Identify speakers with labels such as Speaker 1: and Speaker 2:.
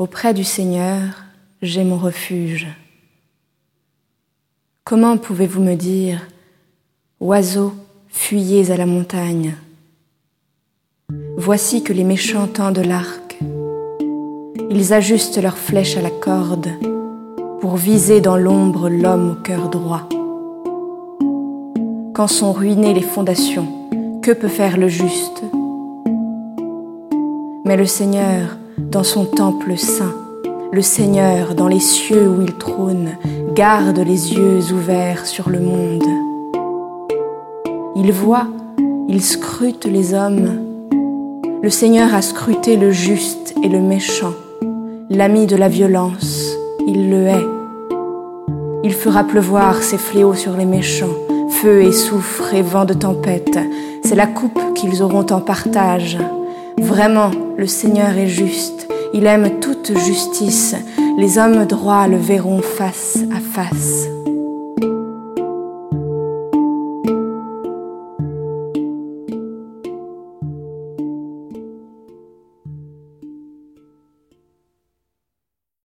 Speaker 1: Auprès du Seigneur, j'ai mon refuge. Comment pouvez-vous me dire, Oiseaux, fuyez à la montagne? Voici que les méchants tendent l'arc. Ils ajustent leurs flèches à la corde pour viser dans l'ombre l'homme au cœur droit. Quand sont ruinées les fondations, que peut faire le juste? Mais le Seigneur, dans son temple saint, le Seigneur, dans les cieux où il trône, garde les yeux ouverts sur le monde. Il voit, il scrute les hommes. Le Seigneur a scruté le juste et le méchant, l'ami de la violence, il le hait. Il fera pleuvoir ses fléaux sur les méchants, feu et soufre et vent de tempête. C'est la coupe qu'ils auront en partage. Vraiment, le Seigneur est juste, il aime toute justice. Les hommes droits le verront face à face.